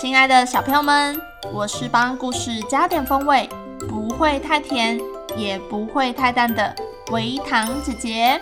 亲爱的小朋友们，我是帮故事加点风味，不会太甜，也不会太淡的微糖姐姐。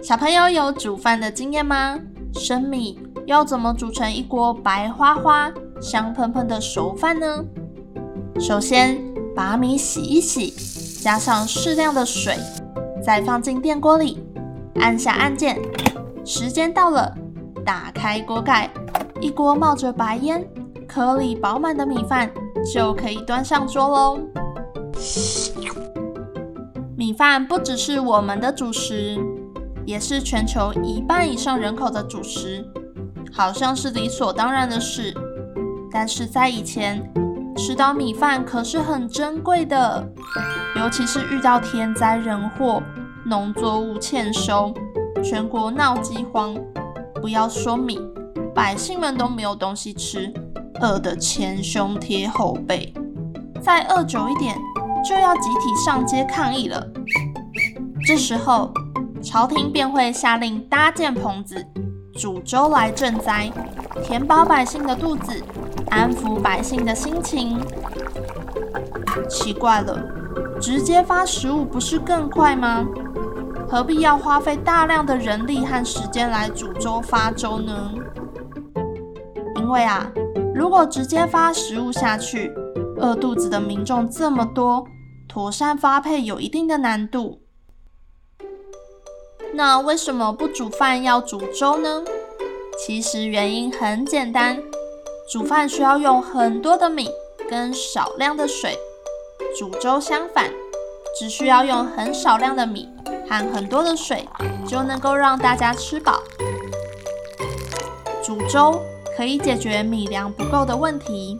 小朋友有煮饭的经验吗？生米要怎么煮成一锅白花花、香喷喷的熟饭呢？首先，把米洗一洗，加上适量的水，再放进电锅里，按下按键。时间到了，打开锅盖，一锅冒着白烟、颗粒饱满的米饭就可以端上桌喽。米饭不只是我们的主食，也是全球一半以上人口的主食，好像是理所当然的事。但是在以前，吃到米饭可是很珍贵的，尤其是遇到天灾人祸、农作物欠收、全国闹饥荒，不要说米，百姓们都没有东西吃，饿得前胸贴后背。再饿久一点，就要集体上街抗议了。这时候，朝廷便会下令搭建棚子，煮粥来赈灾，填饱百姓的肚子。安抚百姓的心情。奇怪了，直接发食物不是更快吗？何必要花费大量的人力和时间来煮粥发粥呢？因为啊，如果直接发食物下去，饿肚子的民众这么多，妥善发配有一定的难度。那为什么不煮饭要煮粥呢？其实原因很简单。煮饭需要用很多的米跟少量的水，煮粥相反，只需要用很少量的米和很多的水，就能够让大家吃饱。煮粥可以解决米粮不够的问题。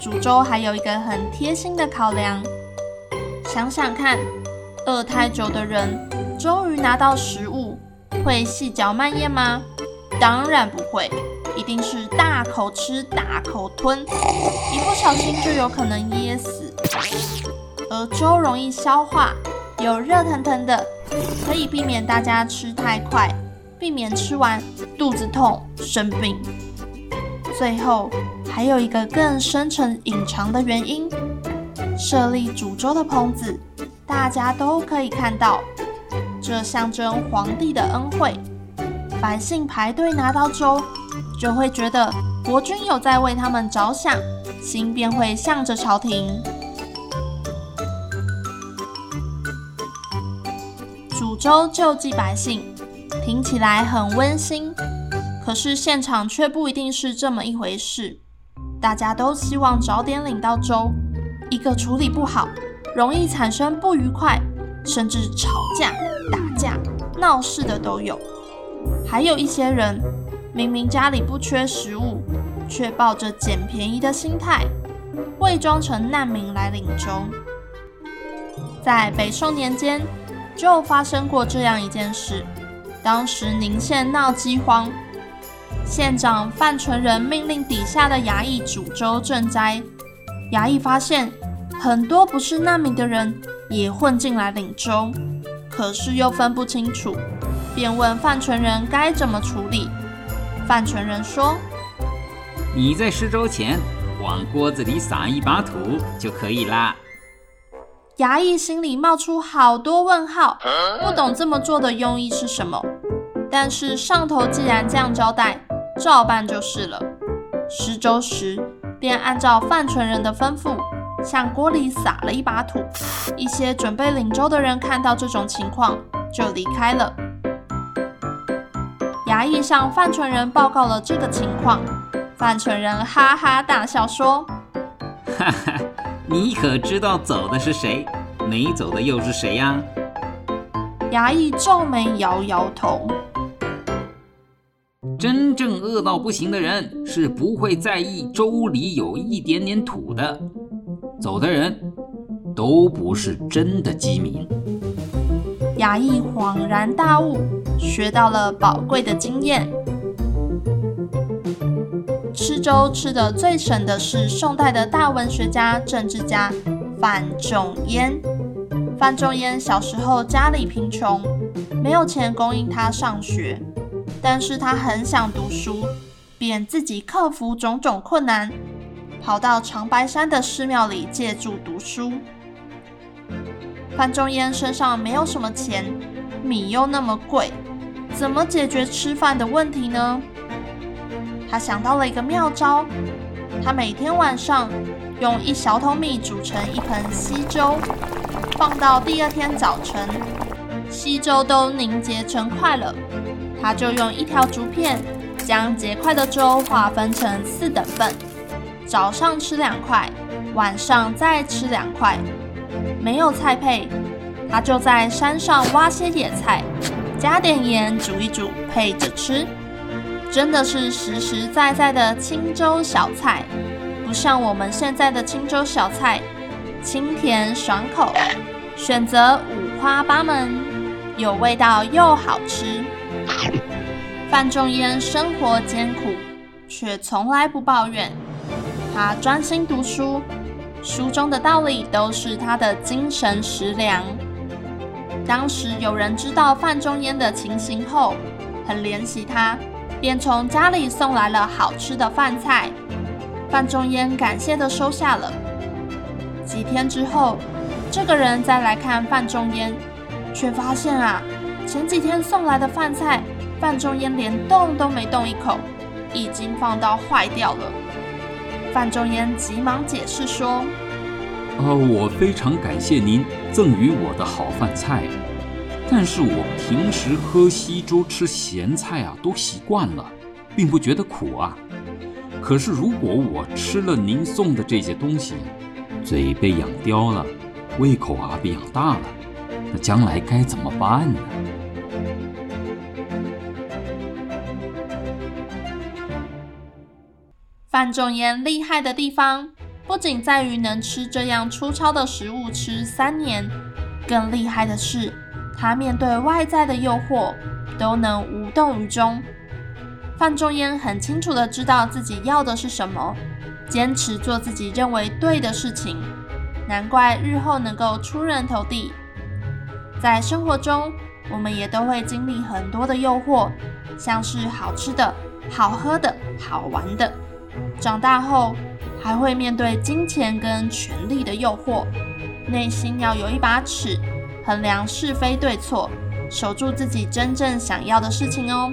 煮粥还有一个很贴心的考量，想想看，饿太久的人终于拿到食物，会细嚼慢咽吗？当然不会。一定是大口吃、大口吞，一不小心就有可能噎死。而粥容易消化，又热腾腾的，可以避免大家吃太快，避免吃完肚子痛生病。最后还有一个更深层隐藏的原因：设立煮粥的棚子，大家都可以看到，这象征皇帝的恩惠。百姓排队拿到粥，就会觉得国君有在为他们着想，心便会向着朝廷。煮粥救济百姓，听起来很温馨，可是现场却不一定是这么一回事。大家都希望早点领到粥，一个处理不好，容易产生不愉快，甚至吵架、打架、闹事的都有。还有一些人，明明家里不缺食物，却抱着捡便宜的心态，伪装成难民来领粥。在北宋年间，就发生过这样一件事。当时宁县闹饥荒，县长范纯仁命令底下的衙役煮粥赈灾。衙役发现很多不是难民的人也混进来领粥，可是又分不清楚。便问范纯仁该怎么处理。范纯仁说：“你在施粥前往锅子里撒一把土就可以啦。”衙役心里冒出好多问号，不懂这么做的用意是什么。但是上头既然这样交代，照办就是了。施粥时便按照范纯仁的吩咐，向锅里撒了一把土。一些准备领粥的人看到这种情况，就离开了。衙役向范纯仁报告了这个情况，范纯仁哈哈大笑说：“哈哈，你可知道走的是谁？没走的又是谁呀？”衙役皱眉摇摇头。真正饿到不行的人是不会在意粥里有一点点土的，走的人都不是真的饥民。衙役恍然大悟，学到了宝贵的经验。吃粥吃得最省的是宋代的大文学家、政治家范仲淹。范仲淹小时候家里贫穷，没有钱供应他上学。但是他很想读书，便自己克服种种困难，跑到长白山的寺庙里借住读书。范仲淹身上没有什么钱，米又那么贵，怎么解决吃饭的问题呢？他想到了一个妙招，他每天晚上用一小桶米煮成一盆稀粥，放到第二天早晨，稀粥都凝结成块了。他就用一条竹片将结块的粥划分成四等份，早上吃两块，晚上再吃两块。没有菜配，他就在山上挖些野菜，加点盐煮一煮，配着吃。真的是实实在在的清粥小菜，不像我们现在的清粥小菜，清甜爽口，选择五花八门，有味道又好吃。范仲淹生活艰苦，却从来不抱怨。他专心读书，书中的道理都是他的精神食粮。当时有人知道范仲淹的情形后，很怜惜他，便从家里送来了好吃的饭菜。范仲淹感谢地收下了。几天之后，这个人再来看范仲淹，却发现啊。前几天送来的饭菜，范仲淹连动都没动一口，已经放到坏掉了。范仲淹急忙解释说：“呃，我非常感谢您赠予我的好饭菜，但是我平时喝稀粥吃咸菜啊，都习惯了，并不觉得苦啊。可是如果我吃了您送的这些东西，嘴被养刁了，胃口啊被养大了，那将来该怎么办呢？”范仲淹厉害的地方，不仅在于能吃这样粗糙的食物吃三年，更厉害的是，他面对外在的诱惑都能无动于衷。范仲淹很清楚的知道自己要的是什么，坚持做自己认为对的事情，难怪日后能够出人头地。在生活中，我们也都会经历很多的诱惑，像是好吃的、好喝的、好玩的。长大后还会面对金钱跟权力的诱惑，内心要有一把尺，衡量是非对错，守住自己真正想要的事情哦。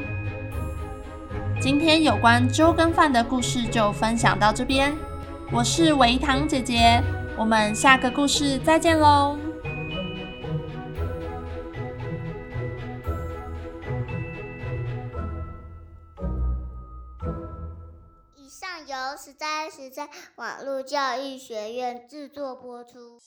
今天有关粥跟饭的故事就分享到这边，我是维糖姐姐，我们下个故事再见喽。十三，十三网络教育学院制作播出。